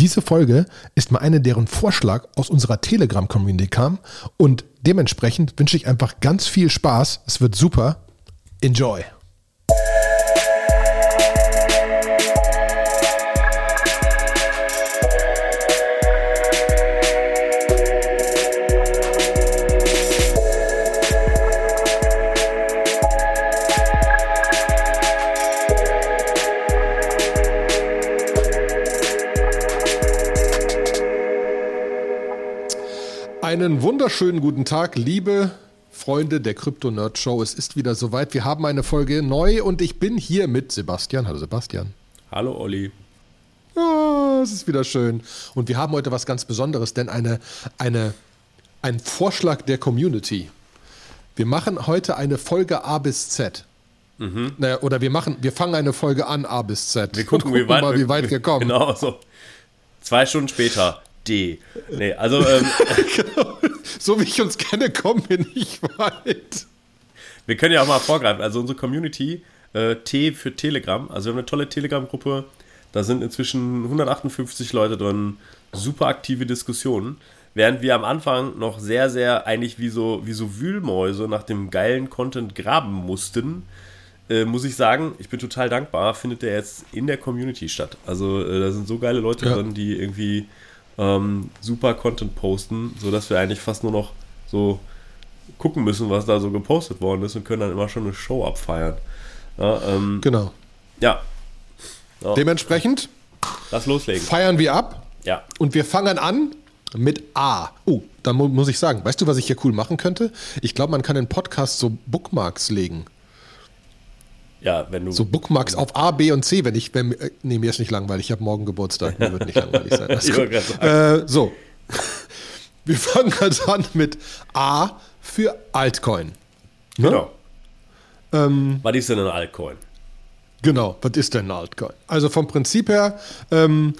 Diese Folge ist mal eine, deren Vorschlag aus unserer Telegram-Community kam und dementsprechend wünsche ich einfach ganz viel Spaß. Es wird super. Enjoy! Einen wunderschönen guten Tag, liebe Freunde der Crypto Nerd Show. Es ist wieder soweit. Wir haben eine Folge neu und ich bin hier mit Sebastian. Hallo Sebastian. Hallo Olli. Oh, es ist wieder schön. Und wir haben heute was ganz Besonderes, denn eine, eine, ein Vorschlag der Community. Wir machen heute eine Folge A bis Z. Mhm. Naja, oder wir machen, wir fangen eine Folge an A bis Z. Wir gucken, gucken wie weit, mal, wie weit wir kommen. Genau so. Zwei Stunden später. D. Nee, also. Ähm, genau. So wie ich uns kenne, kommen wir nicht weit. Wir können ja auch mal vorgreifen. Also unsere Community, äh, T für Telegram. Also wir haben eine tolle Telegram-Gruppe. Da sind inzwischen 158 Leute drin. Super aktive Diskussionen. Während wir am Anfang noch sehr, sehr eigentlich wie so, wie so Wühlmäuse nach dem geilen Content graben mussten, äh, muss ich sagen, ich bin total dankbar, findet der jetzt in der Community statt. Also äh, da sind so geile Leute ja. drin, die irgendwie ähm, super Content posten, sodass wir eigentlich fast nur noch so gucken müssen, was da so gepostet worden ist und können dann immer schon eine Show abfeiern. Ja, ähm, genau. Ja. ja. Dementsprechend Lass loslegen. feiern wir ab. Ja. Und wir fangen an mit A. Oh, da mu muss ich sagen, weißt du, was ich hier cool machen könnte? Ich glaube, man kann in Podcast so Bookmarks legen. Ja, wenn du. So Bookmarks auf A, B und C, wenn ich. Wenn, äh, nee, mir ist nicht langweilig, ich habe morgen Geburtstag. Mir wird nicht langweilig sein. Äh, so. Wir fangen also an mit A für Altcoin. Ne? Genau. Ähm, was ist denn ein Altcoin? Genau, was ist denn ein Altcoin? Also vom Prinzip her, ähm,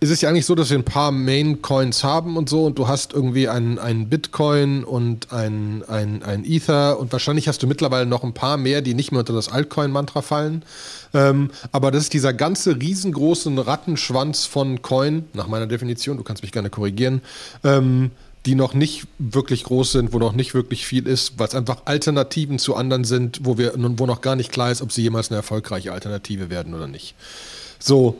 ist es ja eigentlich so, dass wir ein paar Main-Coins haben und so und du hast irgendwie einen, einen Bitcoin und ein, ein, ein Ether und wahrscheinlich hast du mittlerweile noch ein paar mehr, die nicht mehr unter das Altcoin-Mantra fallen. Ähm, aber das ist dieser ganze riesengroße Rattenschwanz von Coin, nach meiner Definition, du kannst mich gerne korrigieren, ähm, die noch nicht wirklich groß sind, wo noch nicht wirklich viel ist, weil es einfach Alternativen zu anderen sind, wo wir wo noch gar nicht klar ist, ob sie jemals eine erfolgreiche Alternative werden oder nicht. So,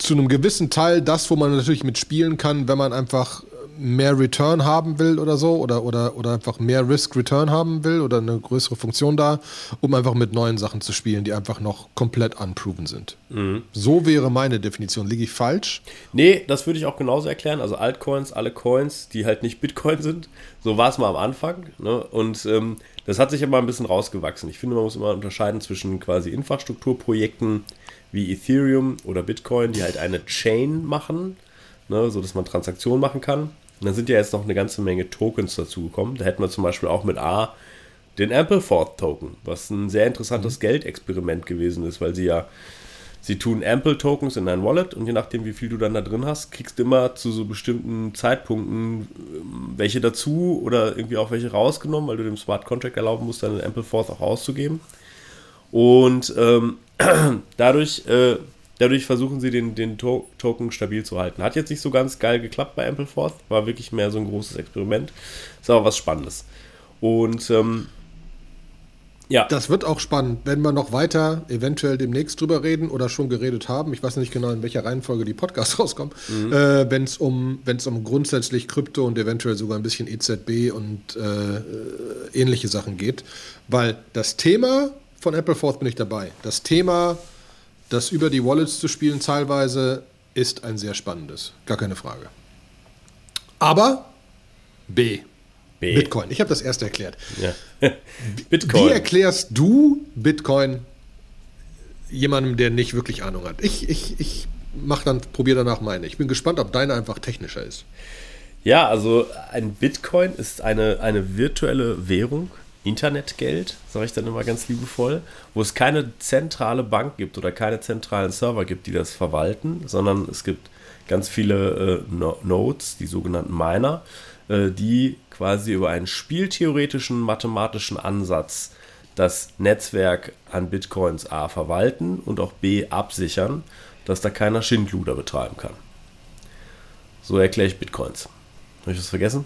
zu einem gewissen Teil das, wo man natürlich mitspielen kann, wenn man einfach mehr Return haben will oder so oder, oder, oder einfach mehr Risk-Return haben will oder eine größere Funktion da, um einfach mit neuen Sachen zu spielen, die einfach noch komplett unproven sind. Mhm. So wäre meine Definition. Liege ich falsch? Nee, das würde ich auch genauso erklären. Also Altcoins, alle Coins, die halt nicht Bitcoin sind. So war es mal am Anfang. Ne? Und ähm, das hat sich aber ein bisschen rausgewachsen. Ich finde, man muss immer unterscheiden zwischen quasi Infrastrukturprojekten, wie Ethereum oder Bitcoin, die halt eine Chain machen, ne, so dass man Transaktionen machen kann. Und dann sind ja jetzt noch eine ganze Menge Tokens dazugekommen. Da hätten wir zum Beispiel auch mit A den Ampleforth Token, was ein sehr interessantes mhm. Geldexperiment gewesen ist, weil sie ja, sie tun Ample Tokens in dein Wallet und je nachdem, wie viel du dann da drin hast, kriegst du immer zu so bestimmten Zeitpunkten ähm, welche dazu oder irgendwie auch welche rausgenommen, weil du dem Smart Contract erlauben musst, deinen Ampleforth auch auszugeben. Und ähm, dadurch, äh, dadurch versuchen sie den, den to Token stabil zu halten. Hat jetzt nicht so ganz geil geklappt bei Ampleforth, war wirklich mehr so ein großes Experiment. Ist aber was Spannendes. Und ähm, ja. Das wird auch spannend, wenn wir noch weiter eventuell demnächst drüber reden oder schon geredet haben. Ich weiß nicht genau, in welcher Reihenfolge die Podcasts rauskommen. Mhm. Äh, wenn es um, um grundsätzlich Krypto und eventuell sogar ein bisschen EZB und äh, äh, ähnliche Sachen geht. Weil das Thema von Appleforth bin ich dabei. Das Thema, das über die Wallets zu spielen teilweise, ist ein sehr spannendes. Gar keine Frage. Aber B. B. Bitcoin. Ich habe das erst erklärt. Ja. Bitcoin. Wie erklärst du Bitcoin jemandem, der nicht wirklich Ahnung hat? Ich, ich, ich mach dann, probiere danach meine. Ich bin gespannt, ob deine einfach technischer ist. Ja, also ein Bitcoin ist eine, eine virtuelle Währung, Internetgeld, sage ich dann immer ganz liebevoll, wo es keine zentrale Bank gibt oder keine zentralen Server gibt, die das verwalten, sondern es gibt ganz viele äh, Nodes, die sogenannten Miner, äh, die quasi über einen spieltheoretischen mathematischen Ansatz das Netzwerk an Bitcoins A verwalten und auch B absichern, dass da keiner Schindluder betreiben kann. So erkläre ich Bitcoins. Habe ich was vergessen?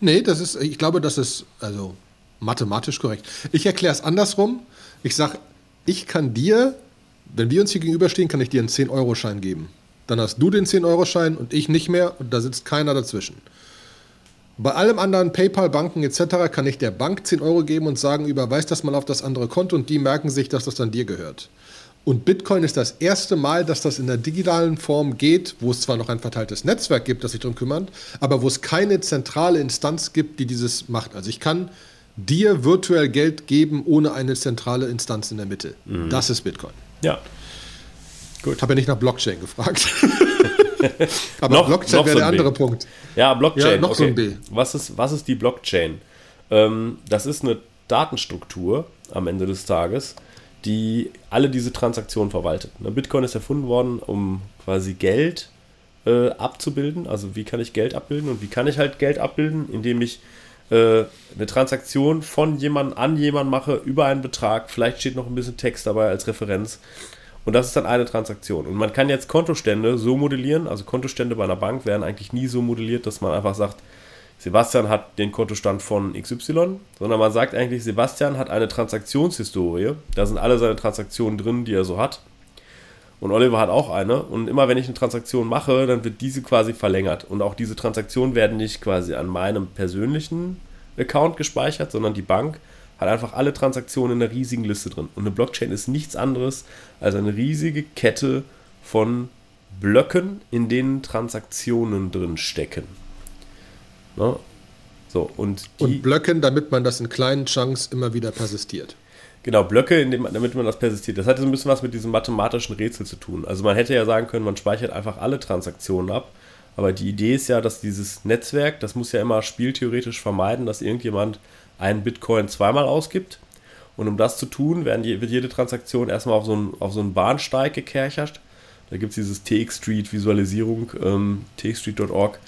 Nee, das ist, ich glaube, das ist also mathematisch korrekt. Ich erkläre es andersrum. Ich sage, ich kann dir, wenn wir uns hier gegenüberstehen, kann ich dir einen 10-Euro-Schein geben. Dann hast du den 10-Euro-Schein und ich nicht mehr und da sitzt keiner dazwischen. Bei allem anderen PayPal, Banken etc. kann ich der Bank 10 Euro geben und sagen, überweis das mal auf das andere Konto und die merken sich, dass das dann dir gehört. Und Bitcoin ist das erste Mal, dass das in der digitalen Form geht, wo es zwar noch ein verteiltes Netzwerk gibt, das sich darum kümmert, aber wo es keine zentrale Instanz gibt, die dieses macht. Also ich kann dir virtuell Geld geben ohne eine zentrale Instanz in der Mitte. Mhm. Das ist Bitcoin. Ja. Gut. Ich habe ja nicht nach Blockchain gefragt. Aber noch, Blockchain wäre so der andere B. Punkt. Ja, Blockchain. Ja, noch okay. so ein B. Was ist, was ist die Blockchain? Ähm, das ist eine Datenstruktur am Ende des Tages, die alle diese Transaktionen verwaltet. Ne, Bitcoin ist erfunden worden, um quasi Geld äh, abzubilden. Also wie kann ich Geld abbilden und wie kann ich halt Geld abbilden, indem ich äh, eine Transaktion von jemandem an jemanden mache über einen Betrag. Vielleicht steht noch ein bisschen Text dabei als Referenz. Und das ist dann eine Transaktion. Und man kann jetzt Kontostände so modellieren, also Kontostände bei einer Bank werden eigentlich nie so modelliert, dass man einfach sagt, Sebastian hat den Kontostand von XY, sondern man sagt eigentlich, Sebastian hat eine Transaktionshistorie. Da sind alle seine Transaktionen drin, die er so hat. Und Oliver hat auch eine. Und immer wenn ich eine Transaktion mache, dann wird diese quasi verlängert. Und auch diese Transaktionen werden nicht quasi an meinem persönlichen Account gespeichert, sondern die Bank hat einfach alle Transaktionen in einer riesigen Liste drin. Und eine Blockchain ist nichts anderes als eine riesige Kette von Blöcken, in denen Transaktionen drin stecken. Ne? So, und, und Blöcken, damit man das in kleinen Chunks immer wieder persistiert. Genau, Blöcke, dem, damit man das persistiert. Das hat so ein bisschen was mit diesem mathematischen Rätsel zu tun. Also man hätte ja sagen können, man speichert einfach alle Transaktionen ab. Aber die Idee ist ja, dass dieses Netzwerk, das muss ja immer spieltheoretisch vermeiden, dass irgendjemand einen Bitcoin zweimal ausgibt. Und um das zu tun, werden, wird jede Transaktion erstmal auf so einen, auf so einen Bahnsteig gekerchert. Da gibt es dieses TX Street Visualisierung, ähm, txstreet.org,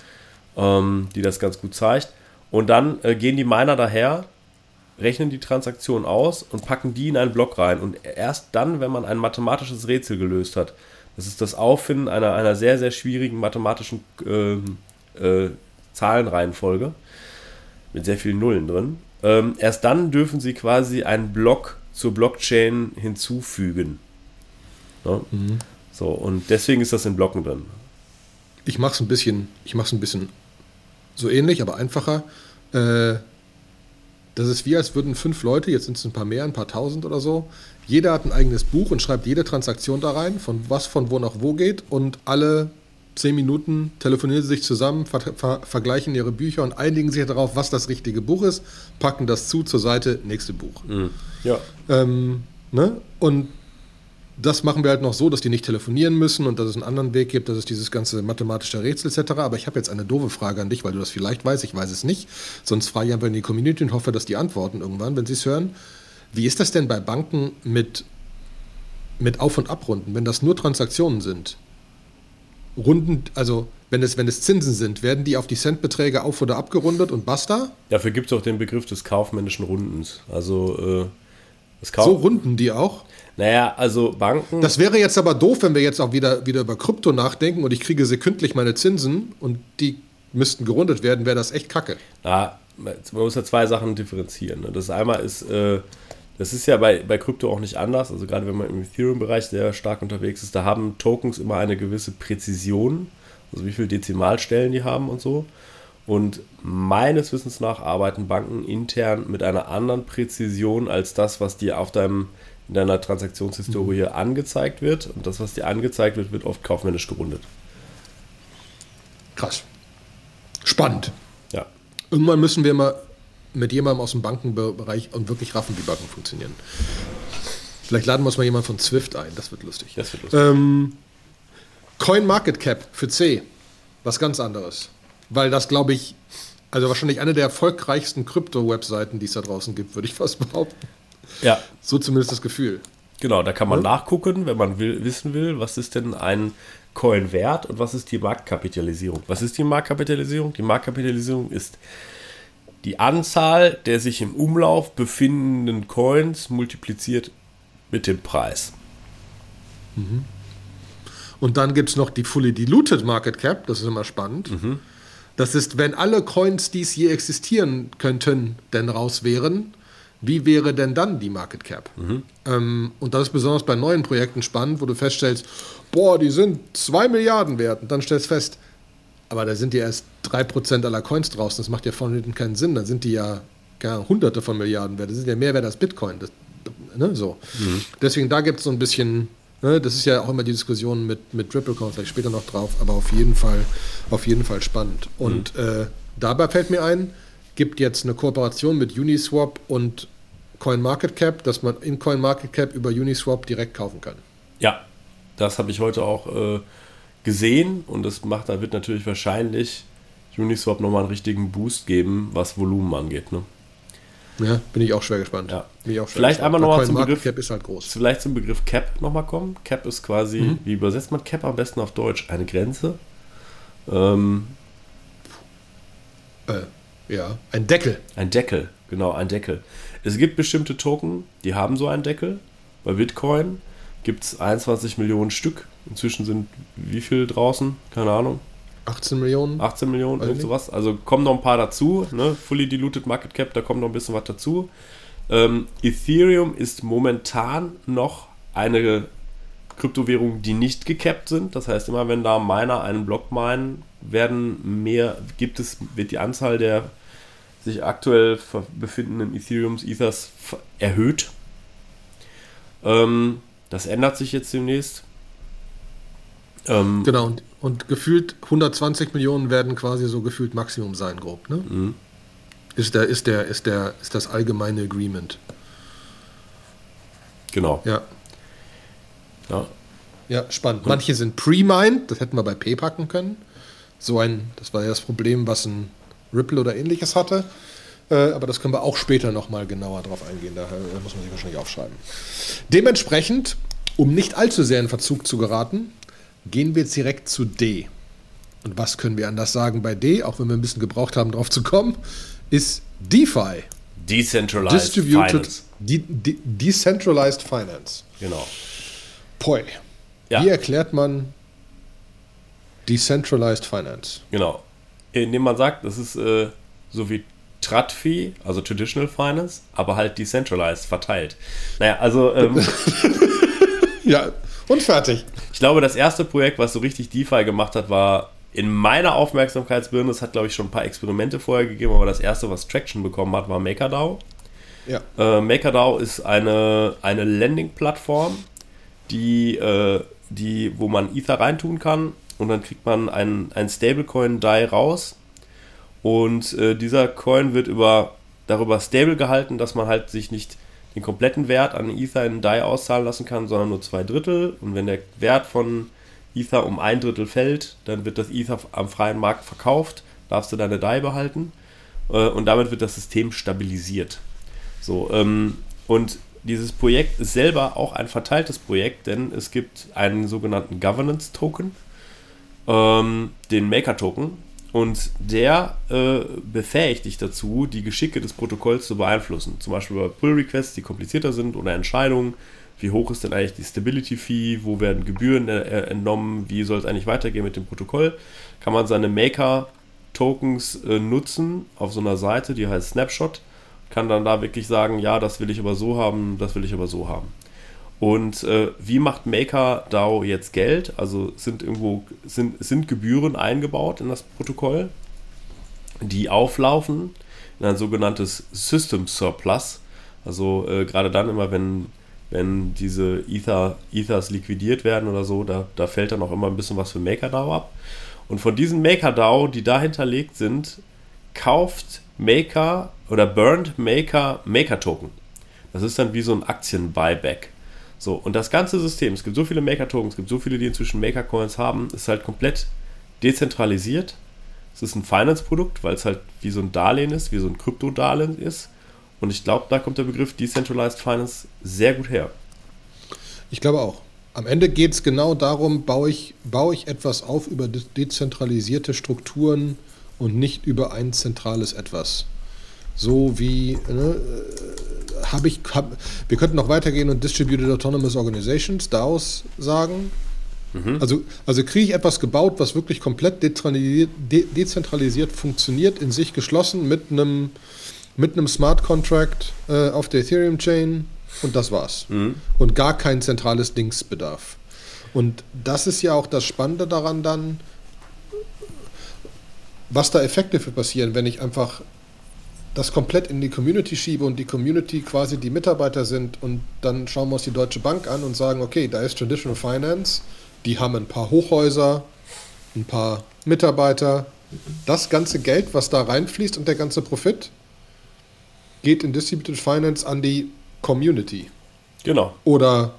ähm, die das ganz gut zeigt. Und dann äh, gehen die Miner daher, rechnen die Transaktion aus und packen die in einen Block rein. Und erst dann, wenn man ein mathematisches Rätsel gelöst hat, das ist das Auffinden einer, einer sehr, sehr schwierigen mathematischen äh, äh, Zahlenreihenfolge mit sehr vielen Nullen drin, ähm, erst dann dürfen sie quasi einen Block zur Blockchain hinzufügen. Ne? Mhm. So, und deswegen ist das in Blocken drin. Ich mache es ein bisschen, ich mache es ein bisschen so ähnlich, aber einfacher. Äh, das ist wie, als würden fünf Leute, jetzt sind es ein paar mehr, ein paar tausend oder so, jeder hat ein eigenes Buch und schreibt jede Transaktion da rein, von was von wo nach wo geht und alle zehn Minuten telefonieren sie sich zusammen, ver ver vergleichen ihre Bücher und einigen sich darauf, was das richtige Buch ist, packen das zu zur Seite, nächste Buch. Mhm. Ja. Ähm, ne? Und das machen wir halt noch so, dass die nicht telefonieren müssen und dass es einen anderen Weg gibt, dass es dieses ganze mathematische Rätsel etc. Aber ich habe jetzt eine doofe Frage an dich, weil du das vielleicht weißt, ich weiß es nicht. Sonst frage ich einfach in die Community und hoffe, dass die antworten irgendwann, wenn sie es hören. Wie ist das denn bei Banken mit, mit Auf- und Abrunden, wenn das nur Transaktionen sind? Runden, also wenn es, wenn es Zinsen sind, werden die auf die Centbeträge auf- oder abgerundet und basta? Dafür gibt es auch den Begriff des kaufmännischen Rundens. Also äh, So runden die auch? Naja, also Banken. Das wäre jetzt aber doof, wenn wir jetzt auch wieder, wieder über Krypto nachdenken und ich kriege sekündlich meine Zinsen und die müssten gerundet werden, wäre das echt kacke. Ja, man muss ja zwei Sachen differenzieren. Ne? Das einmal ist äh, das ist ja bei, bei Krypto auch nicht anders. Also gerade wenn man im Ethereum-Bereich sehr stark unterwegs ist, da haben Tokens immer eine gewisse Präzision, also wie viele Dezimalstellen die haben und so. Und meines Wissens nach arbeiten Banken intern mit einer anderen Präzision als das, was dir auf deinem, in deiner Transaktionshistorie mhm. angezeigt wird. Und das, was dir angezeigt wird, wird oft kaufmännisch gerundet. Krass. Spannend. Ja. Irgendwann müssen wir mal mit jemandem aus dem Bankenbereich und wirklich raffen, wie Banken funktionieren. Vielleicht laden wir uns mal jemanden von Swift ein, das wird lustig. Das wird lustig. Ähm, Coin Market Cap für C, was ganz anderes. Weil das, glaube ich, also wahrscheinlich eine der erfolgreichsten Krypto-Webseiten, die es da draußen gibt, würde ich fast behaupten. Ja. So zumindest das Gefühl. Genau, da kann man ja? nachgucken, wenn man will, wissen will, was ist denn ein Coin wert und was ist die Marktkapitalisierung. Was ist die Marktkapitalisierung? Die Marktkapitalisierung ist die Anzahl der sich im Umlauf befindenden Coins multipliziert mit dem Preis. Mhm. Und dann gibt es noch die Fully Diluted Market Cap, das ist immer spannend. Das ist, wenn alle Coins, die es je existieren könnten, denn raus wären, wie wäre denn dann die Market Cap? Ähm, und das ist besonders bei neuen Projekten spannend, wo du feststellst, boah, die sind 2 Milliarden wert. Und dann stellst du fest, aber da sind ja erst 3% aller Coins draußen. Das macht ja von hinten keinen Sinn. Dann sind die ja gar hunderte von Milliarden wert. Das sind ja mehr wert als Bitcoin. Das, ne, so. Deswegen, da gibt es so ein bisschen, ne, das ist ja auch immer die Diskussion mit, mit Ripple, kommen wir vielleicht später noch drauf, aber auf jeden Fall, auf jeden Fall spannend. Und äh, dabei fällt mir ein, gibt jetzt eine Kooperation mit Uniswap und CoinMarketCap, dass man in CoinMarketCap über Uniswap direkt kaufen kann. Ja, das habe ich heute auch äh, gesehen und das macht, da wird natürlich wahrscheinlich Uniswap nochmal einen richtigen Boost geben, was Volumen angeht. Ne? Ja, bin ich auch schwer gespannt. Ja. Bin ich auch schwer Vielleicht gespannt. einmal noch Weil mal zum Begriff- ist halt groß. Vielleicht zum Begriff Cap nochmal kommen. Cap ist quasi, wie übersetzt man Cap am besten auf Deutsch? Eine Grenze. Ähm, Äh, ja, ein Deckel. ein Deckel, genau, ein Deckel. Es gibt bestimmte Token, die haben so einen Deckel. Bei Bitcoin gibt es 21 Millionen Stück. Inzwischen sind wie viel draußen? Keine Ahnung. 18 Millionen. 18 Millionen, irgend sowas. Also kommen noch ein paar dazu. Ne? Fully Diluted Market Cap, da kommt noch ein bisschen was dazu. Ähm, Ethereum ist momentan noch eine Kryptowährung, die nicht gecapped sind. Das heißt, immer wenn da Miner einen Block meinen, werden mehr, gibt es, wird die Anzahl der sich aktuell befindenden Ethereums, Ethers erhöht. Ähm, das ändert sich jetzt demnächst. Ähm, Genau, und, und gefühlt 120 Millionen werden quasi so gefühlt Maximum sein, grob. Ne? Mhm. Ist, der, ist, der, ist, der, ist das allgemeine Agreement. Genau. Ja, Ja. ja spannend. Manche sind pre-mined, das hätten wir bei P packen können. So ein, das war ja das Problem, was ein Ripple oder ähnliches hatte. Äh, aber das können wir auch später nochmal genauer drauf eingehen. Da äh, muss man sich wahrscheinlich aufschreiben. Dementsprechend, um nicht allzu sehr in Verzug zu geraten, gehen wir jetzt direkt zu D. Und was können wir anders sagen bei D, auch wenn wir ein bisschen gebraucht haben, drauf zu kommen, ist DeFi. Decentralized Distributed Finance. De De Decentralized Finance. Genau. Poi. Ja. Wie erklärt man Decentralized Finance? Genau. Indem man sagt, das ist äh, so wie TradFi, also Traditional Finance, aber halt decentralized, verteilt. Naja, also ähm, Ja, und fertig. ich glaube, das erste Projekt, was so richtig DeFi gemacht hat, war in meiner Aufmerksamkeitsbirne, es hat glaube ich schon ein paar Experimente vorher gegeben, aber das erste, was Traction bekommen hat, war MakerDAO. Ja. Äh, MakerDAO ist eine, eine Landing-Plattform, die, äh, die, wo man Ether reintun kann und dann kriegt man einen, einen Stablecoin-DAI raus. Und äh, dieser Coin wird über, darüber stable gehalten, dass man halt sich nicht den kompletten Wert an Ether in DAI auszahlen lassen kann, sondern nur zwei Drittel. Und wenn der Wert von Ether um ein Drittel fällt, dann wird das Ether am freien Markt verkauft, darfst du deine DAI behalten. Äh, und damit wird das System stabilisiert. So, ähm, und dieses Projekt ist selber auch ein verteiltes Projekt, denn es gibt einen sogenannten Governance Token, ähm, den Maker Token, und der äh, befähigt dich dazu, die Geschicke des Protokolls zu beeinflussen. Zum Beispiel bei Pull Requests, die komplizierter sind, oder Entscheidungen. Wie hoch ist denn eigentlich die Stability Fee? Wo werden Gebühren äh, entnommen? Wie soll es eigentlich weitergehen mit dem Protokoll? Kann man seine Maker Tokens äh, nutzen auf so einer Seite, die heißt Snapshot kann dann da wirklich sagen, ja, das will ich aber so haben, das will ich aber so haben. Und äh, wie macht MakerDAO jetzt Geld? Also sind irgendwo sind, sind Gebühren eingebaut in das Protokoll, die auflaufen in ein sogenanntes System Surplus. Also äh, gerade dann immer, wenn, wenn diese Ether, Ethers liquidiert werden oder so, da, da fällt dann auch immer ein bisschen was für MakerDAO ab. Und von diesen MakerDAO, die da hinterlegt sind, kauft Maker oder burnt Maker Maker Token. Das ist dann wie so ein Aktien-Buyback. So, und das ganze System, es gibt so viele Maker Tokens, es gibt so viele, die inzwischen Maker Coins haben, ist halt komplett dezentralisiert. Es ist ein Finance-Produkt, weil es halt wie so ein Darlehen ist, wie so ein Kryptodarlehen ist. Und ich glaube, da kommt der Begriff Decentralized Finance sehr gut her. Ich glaube auch. Am Ende geht es genau darum, baue ich, baue ich etwas auf über de dezentralisierte Strukturen und nicht über ein zentrales Etwas. So wie, ne, äh, habe ich, hab, wir könnten noch weitergehen und Distributed Autonomous Organizations, DAOs, sagen. Mhm. Also, also kriege ich etwas gebaut, was wirklich komplett dezentralisiert funktioniert, in sich geschlossen, mit einem, mit einem Smart Contract äh, auf der Ethereum Chain und das war's. Mhm. Und gar kein zentrales Dingsbedarf. Und das ist ja auch das Spannende daran dann, was da Effekte für passieren, wenn ich einfach das komplett in die Community schiebe und die Community quasi die Mitarbeiter sind und dann schauen wir uns die Deutsche Bank an und sagen, okay, da ist Traditional Finance, die haben ein paar Hochhäuser, ein paar Mitarbeiter. Das ganze Geld, was da reinfließt und der ganze Profit, geht in Distributed Finance an die Community. Genau. Oder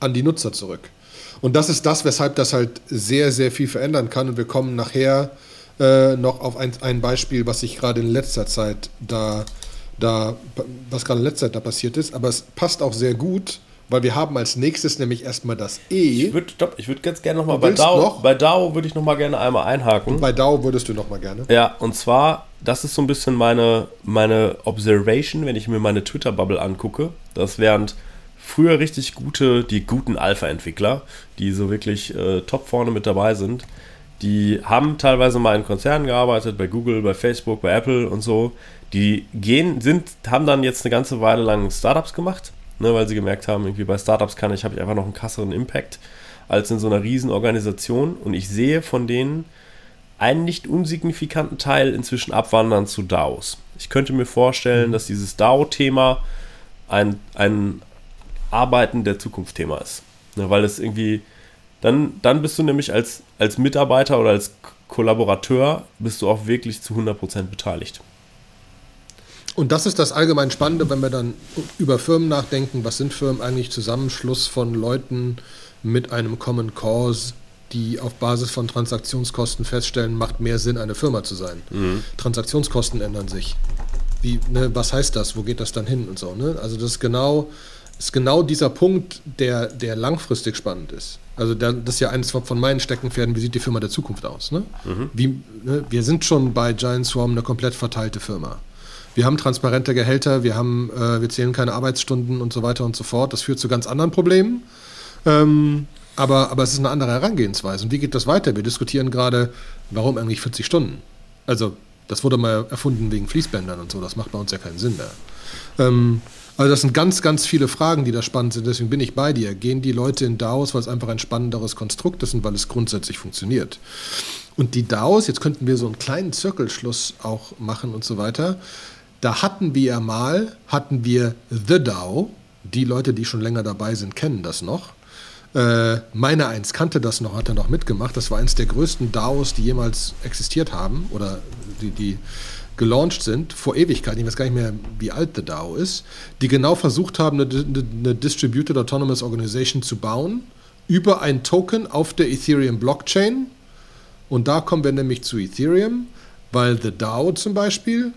an die Nutzer zurück. Und das ist das, weshalb das halt sehr, sehr viel verändern kann. Und wir kommen nachher äh, noch auf ein, ein Beispiel, was sich gerade in letzter Zeit da, da, was gerade in letzter Zeit da passiert ist. Aber es passt auch sehr gut, weil wir haben als nächstes nämlich erstmal das E. Ich würde würd ganz gerne nochmal bei DAO, noch? bei DAO würde ich nochmal gerne einmal einhaken. Und bei DAO würdest du nochmal gerne. Ja, und zwar, das ist so ein bisschen meine, meine Observation, wenn ich mir meine Twitter-Bubble angucke, dass während früher richtig gute, die guten Alpha-Entwickler, die so wirklich äh, top vorne mit dabei sind, die haben teilweise mal in Konzernen gearbeitet, bei Google, bei Facebook, bei Apple und so. Die gehen, sind, haben dann jetzt eine ganze Weile lang Startups gemacht, ne, weil sie gemerkt haben, irgendwie bei Startups kann ich, habe ich einfach noch einen krasseren Impact als in so einer riesen Organisation. Und ich sehe von denen einen nicht unsignifikanten Teil inzwischen abwandern zu DAOs. Ich könnte mir vorstellen, dass dieses DAO-Thema ein, ein Arbeiten der Zukunft-Thema ist. Ne, weil es irgendwie, dann, dann bist du nämlich als, als Mitarbeiter oder als Kollaborateur, bist du auch wirklich zu 100% beteiligt. Und das ist das allgemein Spannende, wenn wir dann über Firmen nachdenken. Was sind Firmen eigentlich? Zusammenschluss von Leuten mit einem Common Cause, die auf Basis von Transaktionskosten feststellen, macht mehr Sinn, eine Firma zu sein. Mhm. Transaktionskosten ändern sich. Wie, ne, was heißt das? Wo geht das dann hin und so? Ne? Also das ist genau ist genau dieser Punkt, der, der langfristig spannend ist. Also das ist ja eines von meinen Steckenpferden, wie sieht die Firma der Zukunft aus? Ne? Mhm. Wie, ne? Wir sind schon bei Giant Swarm eine komplett verteilte Firma. Wir haben transparente Gehälter, wir, haben, äh, wir zählen keine Arbeitsstunden und so weiter und so fort. Das führt zu ganz anderen Problemen. Ähm, aber, aber es ist eine andere Herangehensweise. Und wie geht das weiter? Wir diskutieren gerade, warum eigentlich 40 Stunden? Also, das wurde mal erfunden wegen Fließbändern und so. Das macht bei uns ja keinen Sinn mehr. Ähm, also das sind ganz, ganz viele Fragen, die da spannend sind. Deswegen bin ich bei dir. Gehen die Leute in DAOs, weil es einfach ein spannenderes Konstrukt ist und weil es grundsätzlich funktioniert. Und die DAOs, jetzt könnten wir so einen kleinen Zirkelschluss auch machen und so weiter. Da hatten wir ja mal, hatten wir The DAO. Die Leute, die schon länger dabei sind, kennen das noch. Äh, meine eins kannte das noch, hat er noch mitgemacht. Das war eines der größten DAOs, die jemals existiert haben oder die, die gelauncht sind, vor Ewigkeiten, ich weiß gar nicht mehr, wie alt The DAO ist, die genau versucht haben, eine, eine Distributed Autonomous Organization zu bauen, über ein Token auf der Ethereum Blockchain. Und da kommen wir nämlich zu Ethereum, weil The DAO zum Beispiel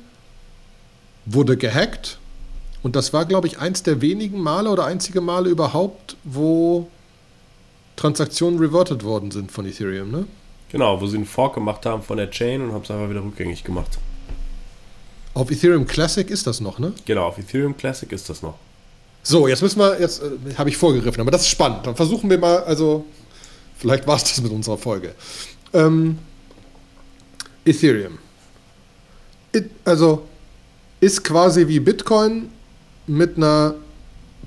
wurde gehackt. Und das war, glaube ich, eins der wenigen Male oder einzige Male überhaupt, wo Transaktionen reverted worden sind von Ethereum, ne? Genau, wo sie einen Fork gemacht haben von der Chain und haben es einfach wieder rückgängig gemacht. Auf Ethereum Classic ist das noch, ne? Genau, auf Ethereum Classic ist das noch. So, jetzt müssen wir, jetzt äh, habe ich vorgegriffen, aber das ist spannend. Dann versuchen wir mal, also, vielleicht war es das mit unserer Folge. Ähm, Ethereum. It, also, ist quasi wie Bitcoin mit einer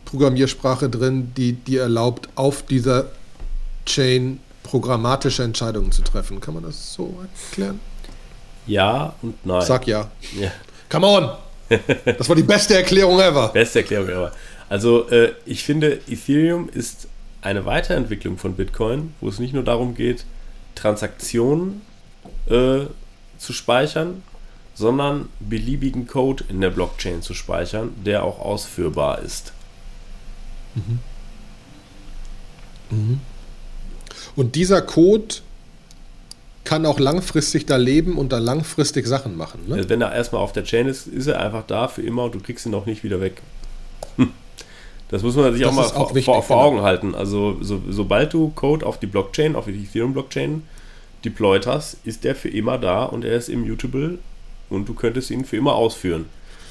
Programmiersprache drin, die dir erlaubt, auf dieser Chain programmatische Entscheidungen zu treffen. Kann man das so erklären? Ja und nein. Sag ja. ja. Come on! Das war die beste Erklärung ever. Beste Erklärung ever. Also, äh, ich finde, Ethereum ist eine Weiterentwicklung von Bitcoin, wo es nicht nur darum geht, Transaktionen äh, zu speichern, sondern beliebigen Code in der Blockchain zu speichern, der auch ausführbar ist. Mhm. Mhm. Und dieser Code kann auch langfristig da leben und da langfristig Sachen machen. Ne? Also wenn er erstmal auf der Chain ist, ist er einfach da für immer und du kriegst ihn auch nicht wieder weg. Hm. Das muss man sich das auch mal auch vor, wichtig, vor, vor, Augen genau. halten. Also so, sobald du Code auf die Blockchain, auf die Ethereum-Blockchain deployed hast, ist der für immer da und er ist immutable und du könntest ihn für immer ausführen.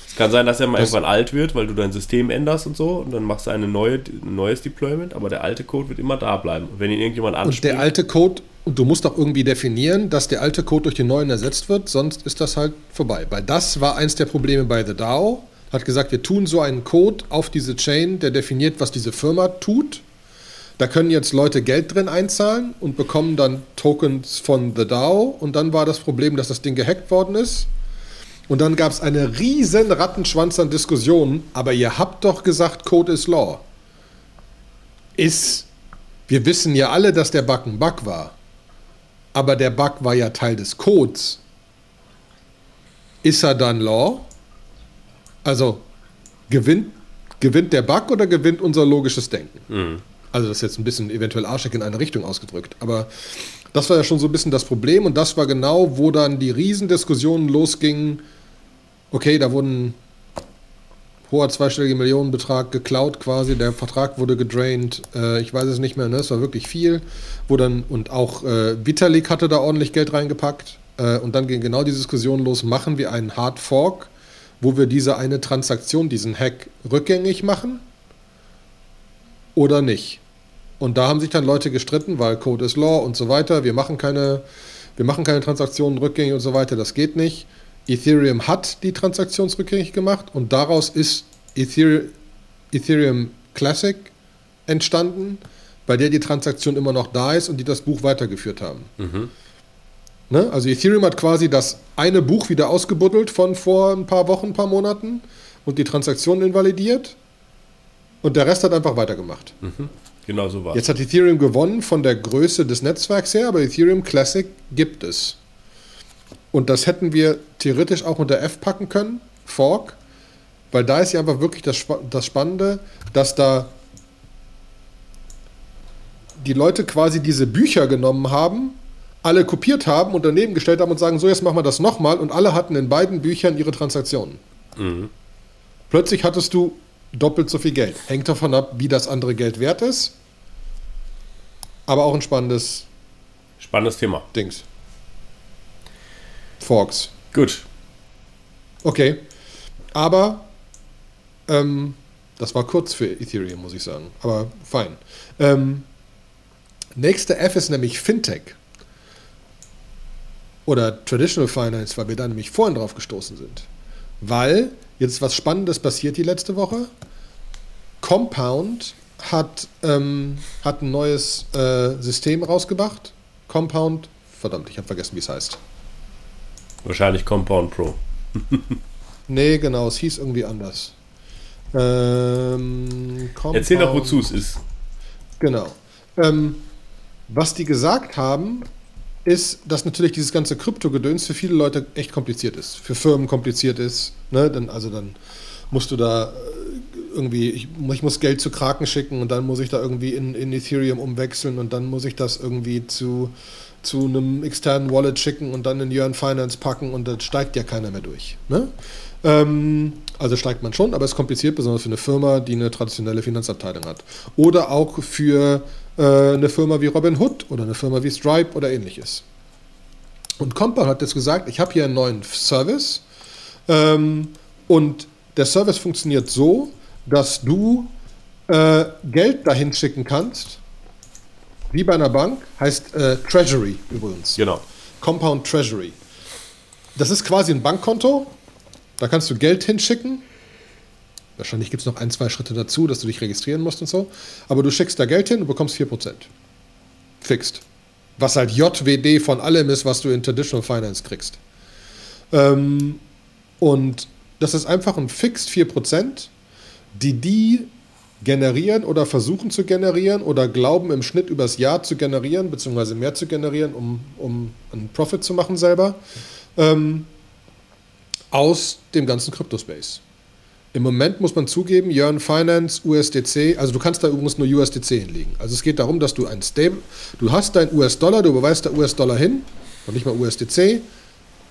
Es kann sein, dass er mal das irgendwann alt wird, weil du dein System änderst und so und dann machst du eine neue, ein neues Deployment, aber der alte Code wird immer da bleiben. Und wenn ihn irgendjemand anspricht. Und der alte Code, und du musst auch irgendwie definieren, dass der alte Code durch den neuen ersetzt wird, sonst ist das halt vorbei. Weil das war eins der Probleme bei The DAO. Hat gesagt, wir tun so einen Code auf diese Chain, der definiert, was diese Firma tut. Da können jetzt Leute Geld drin einzahlen und bekommen dann Tokens von The DAO. Und dann war das Problem, dass das Ding gehackt worden ist und dann gab es eine riesen Rattenschwanz an Diskussionen, aber ihr habt doch gesagt, Code is Law. Ist, wir wissen ja alle, dass der Bug ein Bug war. Aber der Bug war ja Teil des Codes. Ist er dann Law? Also gewinnt, gewinnt der Bug oder gewinnt unser logisches Denken? Mhm. Also das ist jetzt ein bisschen eventuell arschig in eine Richtung ausgedrückt. Aber das war ja schon so ein bisschen das Problem und das war genau, wo dann die Riesendiskussionen losgingen okay, da wurden hoher zweistelliger Millionenbetrag geklaut quasi, der Vertrag wurde gedraint, äh, ich weiß es nicht mehr, ne? es war wirklich viel, wo dann, und auch äh, Vitalik hatte da ordentlich Geld reingepackt äh, und dann ging genau die Diskussion los, machen wir einen Hard Fork, wo wir diese eine Transaktion, diesen Hack rückgängig machen oder nicht. Und da haben sich dann Leute gestritten, weil Code is Law und so weiter, wir machen keine, wir machen keine Transaktionen rückgängig und so weiter, das geht nicht. Ethereum hat die transaktionsrückgängig gemacht und daraus ist Ethereum Classic entstanden, bei der die Transaktion immer noch da ist und die das Buch weitergeführt haben. Mhm. Ne? Also Ethereum hat quasi das eine Buch wieder ausgebuddelt von vor ein paar Wochen, ein paar Monaten und die Transaktion invalidiert und der Rest hat einfach weitergemacht. Mhm. Genau so war Jetzt hat Ethereum gewonnen von der Größe des Netzwerks her, aber Ethereum Classic gibt es. Und das hätten wir theoretisch auch unter F packen können, Fork, weil da ist ja einfach wirklich das, das Spannende, dass da die Leute quasi diese Bücher genommen haben, alle kopiert haben und daneben gestellt haben und sagen, so jetzt machen wir das nochmal und alle hatten in beiden Büchern ihre Transaktionen. Mhm. Plötzlich hattest du doppelt so viel Geld. Hängt davon ab, wie das andere Geld wert ist. Aber auch ein spannendes Spannendes Thema. Dings. Forks. Gut. Okay. Aber ähm, das war kurz für Ethereum, muss ich sagen. Aber fein. Ähm, nächste F ist nämlich Fintech. Oder Traditional Finance, weil wir da nämlich vorhin drauf gestoßen sind. Weil jetzt was Spannendes passiert die letzte Woche. Compound hat, ähm, hat ein neues äh, System rausgebracht. Compound, verdammt, ich habe vergessen, wie es heißt. Wahrscheinlich Compound Pro. nee, genau, es hieß irgendwie anders. Ähm, Erzähl doch, wozu es ist. Genau. Ähm, was die gesagt haben, ist, dass natürlich dieses ganze Krypto-Gedöns für viele Leute echt kompliziert ist. Für Firmen kompliziert ist. Ne? Dann, also dann musst du da äh, irgendwie, ich, ich, muss Geld zu Kraken schicken und dann muss ich da irgendwie in, in Ethereum umwechseln und dann muss ich das irgendwie zu zu einem externen Wallet schicken und dann in Yearn Finance packen und dann steigt ja keiner mehr durch. Ne? Ähm, also steigt man schon, aber es ist kompliziert, besonders für eine Firma, die eine traditionelle Finanzabteilung hat. Oder auch für äh, eine Firma wie Robinhood oder eine Firma wie Stripe oder ähnliches. Und Compound hat jetzt gesagt, ich habe hier einen neuen Service ähm, und der Service funktioniert so, dass du äh, Geld dahin schicken kannst wie bei einer Bank, heißt äh, Treasury übrigens. Genau. Compound Treasury. Das ist quasi ein Bankkonto. Da kannst du Geld hinschicken. Wahrscheinlich gibt es noch ein, zwei Schritte dazu, dass du dich registrieren musst und so. Aber du schickst da Geld hin und bekommst 4%. Fixed. Was halt JWD von allem ist, was du in Traditional Finance kriegst. Ähm, und das ist einfach ein Fixed 4%, die die generieren oder versuchen zu generieren oder glauben im Schnitt übers Jahr zu generieren, beziehungsweise mehr zu generieren, um, um einen Profit zu machen selber, ähm, aus dem ganzen Crypto-Space. Im Moment muss man zugeben, Yearn Finance, USDC, also du kannst da übrigens nur USDC hinlegen. Also es geht darum, dass du ein Stable, du hast dein US-Dollar, du überweist da US-Dollar hin, und nicht mal USDC,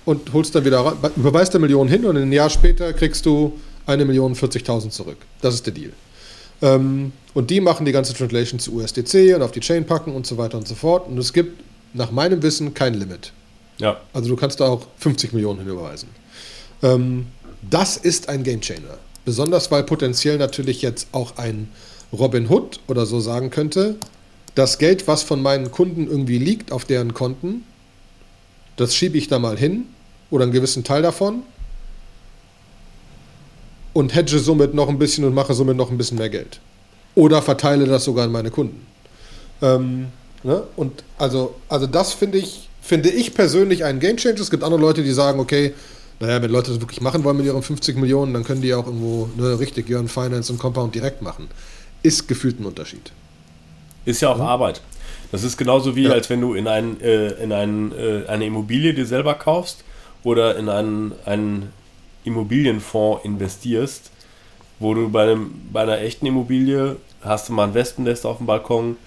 und holst dann wieder, überweist da Millionen hin und ein Jahr später kriegst du eine Million 40.000 zurück. Das ist der Deal. Ähm, und die machen die ganze Translation zu USDC und auf die Chain packen und so weiter und so fort. Und es gibt nach meinem Wissen kein Limit. Ja. Also du kannst da auch 50 Millionen hinüberweisen. Ähm, das ist ein Gamechanger. Besonders weil potenziell natürlich jetzt auch ein Robin Hood oder so sagen könnte, das Geld, was von meinen Kunden irgendwie liegt auf deren Konten, das schiebe ich da mal hin oder einen gewissen Teil davon und hedge somit noch ein bisschen und mache somit noch ein bisschen mehr Geld. Oder verteile das sogar an meine Kunden. Ähm, ne? Und also, also das finde ich, finde ich persönlich einen Game Changer. Es gibt andere Leute, die sagen, okay, naja, wenn Leute das wirklich machen wollen mit ihren 50 Millionen, dann können die auch irgendwo ne, richtig Jörn Finance und Compound direkt machen. Ist gefühlt ein Unterschied. Ist ja auch ja. Arbeit. Das ist genauso wie, ja. als wenn du in, ein, äh, in ein, äh, eine Immobilie dir selber kaufst oder in einen, einen Immobilienfonds investierst, wo du bei, einem, bei einer echten Immobilie hast du mal ein Wespennest auf dem Balkon,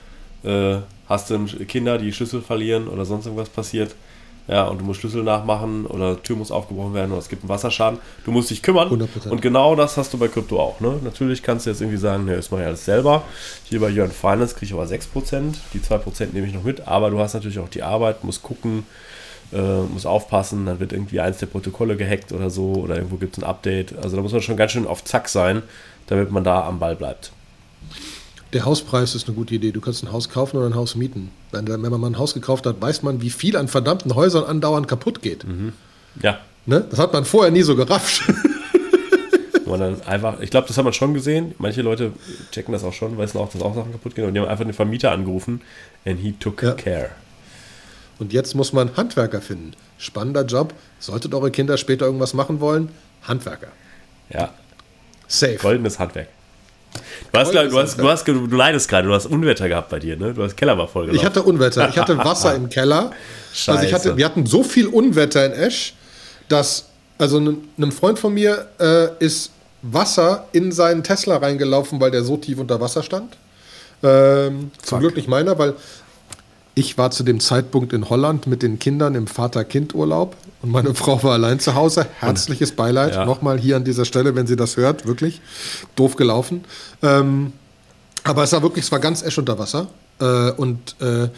äh, hast du Kinder, die Schlüssel verlieren oder sonst irgendwas passiert. Ja, und du musst Schlüssel nachmachen oder Tür muss aufgebrochen werden oder es gibt einen Wasserschaden. Du musst dich kümmern. 100%. Und genau das hast du bei Krypto auch. Ne? Natürlich kannst du jetzt irgendwie sagen, ne, das mache ich alles selber. Hier bei Jörn Finance kriege ich aber 6%. Die 2% nehme ich noch mit. Aber du hast natürlich auch die Arbeit, musst gucken, äh, muss aufpassen, dann wird irgendwie eins der Protokolle gehackt oder so oder irgendwo gibt es ein Update. Also da muss man schon ganz schön auf Zack sein, damit man da am Ball bleibt. Der Hauspreis ist eine gute Idee. Du kannst ein Haus kaufen oder ein Haus mieten. Wenn, wenn man mal ein Haus gekauft hat, weiß man, wie viel an verdammten Häusern andauernd kaputt geht. Mhm. Ja. Ne? Das hat man vorher nie so gerafft. man dann einfach, ich glaube, das hat man schon gesehen. Manche Leute checken das auch schon, wissen auch, dass auch Sachen kaputt gehen. Und die haben einfach den Vermieter angerufen and he took ja. care. Und jetzt muss man Handwerker finden. Spannender Job. Solltet eure Kinder später irgendwas machen wollen, Handwerker. Ja. Safe. Goldenes Handwerk. Du, hast, du, hast, du, hast, du leidest gerade, du hast Unwetter gehabt bei dir, ne? Du hast Keller war voll Ich hatte Unwetter, ich hatte Wasser im Keller. Scheiße. Also ich hatte, wir hatten so viel Unwetter in Esch, dass, also einem Freund von mir äh, ist Wasser in seinen Tesla reingelaufen, weil der so tief unter Wasser stand. Ähm, zum Glück nicht meiner, weil ich war zu dem Zeitpunkt in Holland mit den Kindern im Vater-Kind-Urlaub und meine Frau war allein zu Hause. Herzliches Beileid. Ja. Nochmal hier an dieser Stelle, wenn sie das hört, wirklich doof gelaufen. Ähm, aber es war wirklich, es war ganz Esch unter Wasser. Äh, und äh,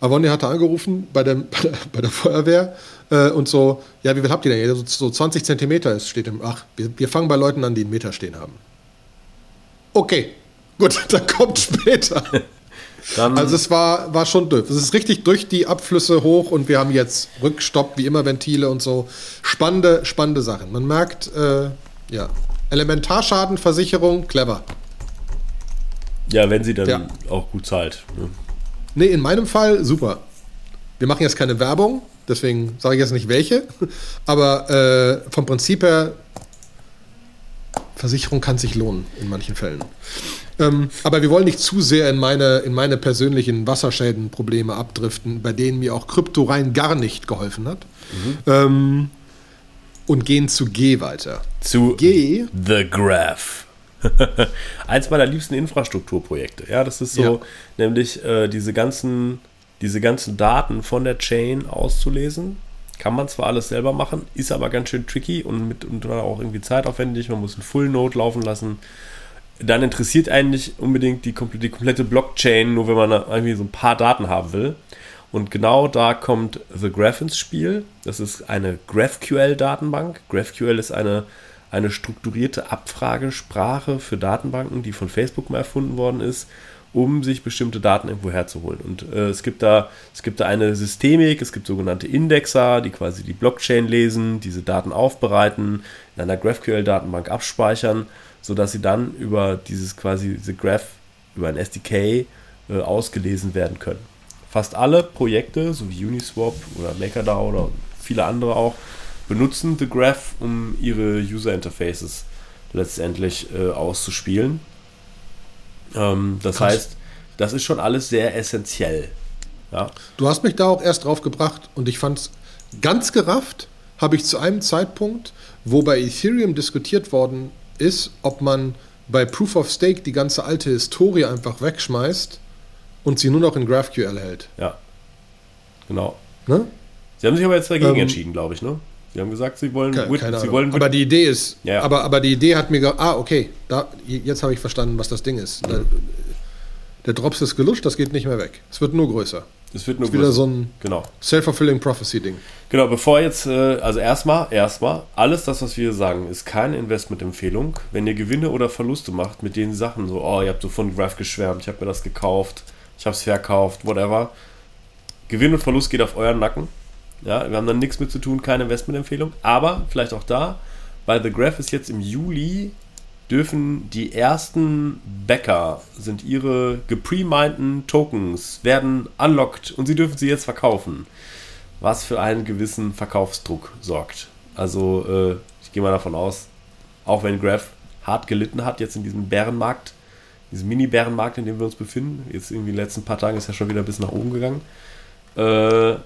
Avoni hatte angerufen bei der, bei der, bei der Feuerwehr äh, und so, ja, wie viel habt ihr denn? So, so 20 Zentimeter ist, steht im, ach, wir, wir fangen bei Leuten an, die einen Meter stehen haben. Okay, gut, dann kommt später. Dann also es war, war schon doof. Es ist richtig durch die Abflüsse hoch und wir haben jetzt Rückstopp, wie immer Ventile und so. Spannende, spannende Sachen. Man merkt, äh, ja, Elementarschadenversicherung, clever. Ja, wenn sie dann ja. auch gut zahlt. Ne? Nee, in meinem Fall super. Wir machen jetzt keine Werbung, deswegen sage ich jetzt nicht welche. Aber äh, vom Prinzip her, Versicherung kann sich lohnen in manchen Fällen. Ähm, aber wir wollen nicht zu sehr in meine, in meine persönlichen Wasserschädenprobleme abdriften, bei denen mir auch Krypto rein gar nicht geholfen hat. Mhm. Ähm, und gehen zu G weiter. Zu G. The Graph. Eins meiner liebsten Infrastrukturprojekte. Ja, das ist so, ja. nämlich äh, diese, ganzen, diese ganzen Daten von der Chain auszulesen. Kann man zwar alles selber machen, ist aber ganz schön tricky und, mit, und auch irgendwie zeitaufwendig. Man muss einen Full Node laufen lassen dann interessiert eigentlich unbedingt die, die komplette Blockchain, nur wenn man irgendwie so ein paar Daten haben will. Und genau da kommt The Graph ins Spiel. Das ist eine GraphQL-Datenbank. GraphQL ist eine, eine strukturierte Abfragesprache für Datenbanken, die von Facebook mal erfunden worden ist, um sich bestimmte Daten irgendwo herzuholen. Und äh, es, gibt da, es gibt da eine Systemik, es gibt sogenannte Indexer, die quasi die Blockchain lesen, diese Daten aufbereiten, in einer GraphQL-Datenbank abspeichern sodass sie dann über dieses quasi diese Graph, über ein SDK äh, ausgelesen werden können. Fast alle Projekte, so wie Uniswap oder MakerDAO oder viele andere auch, benutzen The Graph, um ihre User Interfaces letztendlich äh, auszuspielen. Ähm, das Krass. heißt, das ist schon alles sehr essentiell. Ja. Du hast mich da auch erst drauf gebracht und ich fand es ganz gerafft, habe ich zu einem Zeitpunkt, wo bei Ethereum diskutiert worden ist, ob man bei Proof of Stake die ganze alte Historie einfach wegschmeißt und sie nur noch in GraphQL hält. Ja. Genau. Ne? Sie haben sich aber jetzt dagegen ähm, entschieden, glaube ich, ne? Sie haben gesagt, sie wollen. Keine, keine sie wollen aber die Idee ist. Ja. Aber, aber die Idee hat mir gesagt, ah, okay, da, jetzt habe ich verstanden, was das Ding ist. Da, der Drops ist gelutscht, das geht nicht mehr weg. Es wird nur größer. Es wird nur ist wieder größer. so ein Genau. self-fulfilling prophecy-Ding. Genau, bevor jetzt, äh, also erstmal, erstmal, alles das, was wir hier sagen, ist keine Investmentempfehlung. Wenn ihr Gewinne oder Verluste macht mit den Sachen, so, oh, ihr habt so von Graph geschwärmt, ich habe mir das gekauft, ich habe es verkauft, whatever. Gewinn und Verlust geht auf euren Nacken. Ja, wir haben dann nichts mit zu tun, keine Investmentempfehlung. Aber vielleicht auch da, bei The Graph ist jetzt im Juli dürfen die ersten Bäcker, sind ihre gepremindeten Tokens, werden unlocked und sie dürfen sie jetzt verkaufen. Was für einen gewissen Verkaufsdruck sorgt. Also äh, ich gehe mal davon aus, auch wenn Graph hart gelitten hat jetzt in diesem Bärenmarkt, diesem Mini-Bärenmarkt, in dem wir uns befinden, jetzt irgendwie in den letzten paar Tagen ist ja schon wieder bis nach oben gegangen, äh,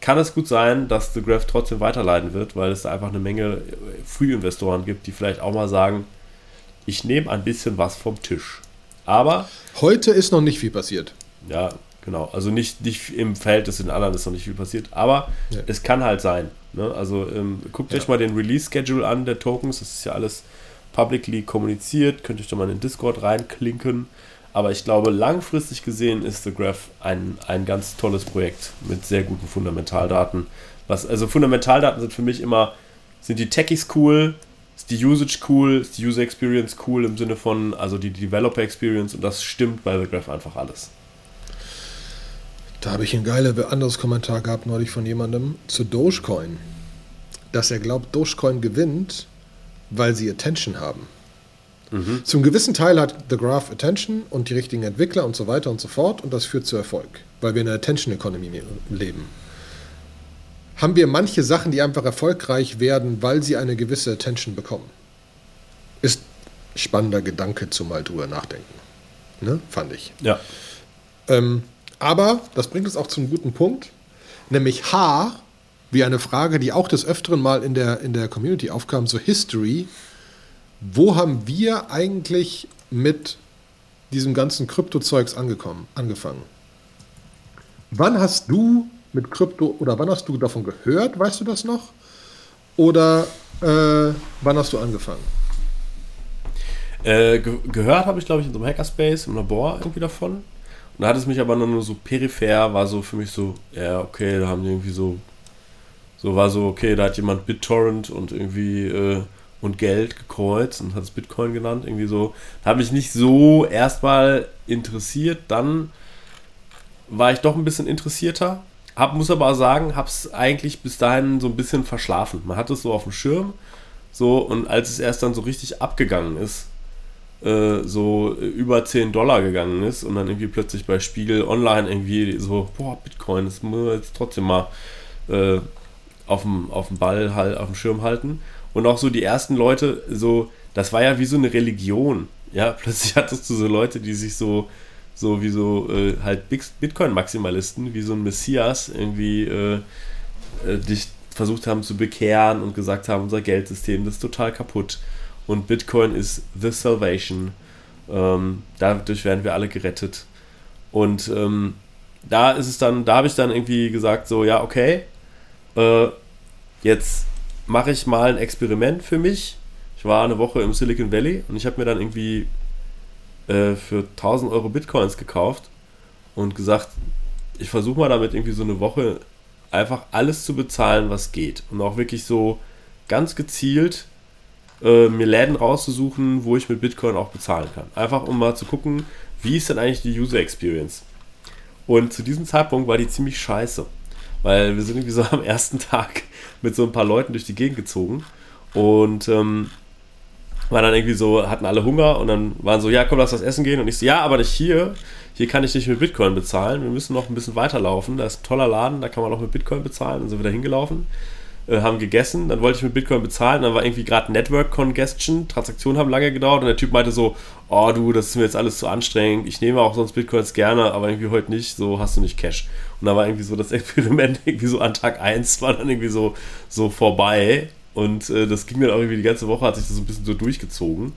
kann es gut sein, dass The Graph trotzdem weiterleiden wird, weil es da einfach eine Menge Frühinvestoren gibt, die vielleicht auch mal sagen, ich nehme ein bisschen was vom Tisch. Aber, Heute ist noch nicht viel passiert. ja, genau, also nicht, nicht im Verhältnis in anderen ist noch nicht viel passiert, aber Ja. es kann halt sein. Ne? Also ähm, guckt Ja. euch mal den Release-Schedule an der Tokens, das ist ja alles publicly kommuniziert, könnt ihr euch doch mal in den Discord reinklinken. Aber ich glaube, langfristig gesehen ist The Graph ein, ein ganz tolles Projekt mit sehr guten Fundamentaldaten. Was, also Fundamentaldaten sind für mich immer, sind die Techies cool, ist die Usage cool, ist die User Experience cool im Sinne von, also die Developer Experience und das stimmt bei The Graph einfach alles. Da habe ich ein geiles anderes Kommentar gehabt neulich von jemandem zu Dogecoin. Dass er glaubt, Dogecoin gewinnt, weil sie Attention haben. Zum gewissen Teil hat The Graph Attention und die richtigen Entwickler und so weiter und so fort und das führt zu Erfolg, weil wir in einer Attention Economy leben. Haben wir manche Sachen, die einfach erfolgreich werden, weil sie eine gewisse Attention bekommen? Ist spannender Gedanke zum mal drüber nachdenken. Ne? Fand ich. Ja. Ähm, aber das bringt uns auch zum guten Punkt, nämlich H, wie eine Frage, die auch des Öfteren mal in der, in der Community aufkam, so History. Wo haben wir eigentlich mit diesem ganzen Kryptozeugs angekommen, angefangen? Wann hast du mit Krypto oder wann hast du davon gehört, weißt du das noch? Oder äh, wann hast du angefangen? Äh, ge gehört habe ich, glaube ich, in so einem Hackerspace im Labor irgendwie davon. Und da hat es mich aber nur so peripher, war so für mich so, ja, okay, da haben die irgendwie so, so war so, okay, da hat jemand BitTorrent und irgendwie äh, und Geld gekreuzt und hat es Bitcoin genannt, irgendwie so. Da habe ich nicht so erstmal interessiert, dann war ich doch ein bisschen interessierter. Hab, muss aber sagen, habe es eigentlich bis dahin so ein bisschen verschlafen. Man hat es so auf dem Schirm, so, und als es erst dann so richtig abgegangen ist, äh, so äh, über 10 Dollar gegangen ist und dann irgendwie plötzlich bei Spiegel Online irgendwie so, boah, Bitcoin, das muss man jetzt trotzdem mal äh, auf dem, auf dem Ball, halt, auf dem Schirm halten. Und auch so die ersten Leute, so, das war ja wie so eine Religion. Ja, plötzlich hattest du so Leute, die sich so, so wie so äh, halt Bitcoin-Maximalisten, wie so ein Messias irgendwie äh, äh, dich versucht haben zu bekehren und gesagt haben, unser Geldsystem ist total kaputt und Bitcoin ist the salvation. Ähm, dadurch werden wir alle gerettet. Und ähm, da ist es dann, da habe ich dann irgendwie gesagt, so, ja, okay, äh, jetzt mache ich mal ein Experiment für mich. Ich war eine Woche im Silicon Valley und ich habe mir dann irgendwie äh, für 1000 Euro Bitcoins gekauft und gesagt, ich versuche mal damit irgendwie so eine Woche einfach alles zu bezahlen, was geht. Und auch wirklich so ganz gezielt äh, mir Läden rauszusuchen, wo ich mit Bitcoin auch bezahlen kann. Einfach um mal zu gucken, wie ist denn eigentlich die User Experience. Und zu diesem Zeitpunkt war die ziemlich scheiße. Weil wir sind irgendwie so am ersten Tag mit so ein paar Leuten durch die Gegend gezogen und ähm, waren dann irgendwie so, hatten alle Hunger und dann waren so, ja komm, lass was essen gehen. Und ich so, ja, aber nicht hier. Hier kann ich nicht mit Bitcoin bezahlen. Wir müssen noch ein bisschen weiterlaufen. Da ist ein toller Laden, da kann man auch mit Bitcoin bezahlen. Dann sind wir da hingelaufen, äh, haben gegessen. Dann wollte ich mit Bitcoin bezahlen. Dann war irgendwie gerade Network Congestion. Transaktionen haben lange gedauert. Und der Typ meinte so, oh du, das ist mir jetzt alles zu anstrengend. Ich nehme auch sonst Bitcoins gerne, aber irgendwie heute nicht. So hast du nicht Cash. Und da war irgendwie so das Experiment irgendwie so an Tag 1 war dann irgendwie so, so vorbei. Und äh, das ging dann auch irgendwie die ganze Woche, hat sich das so ein bisschen so durchgezogen.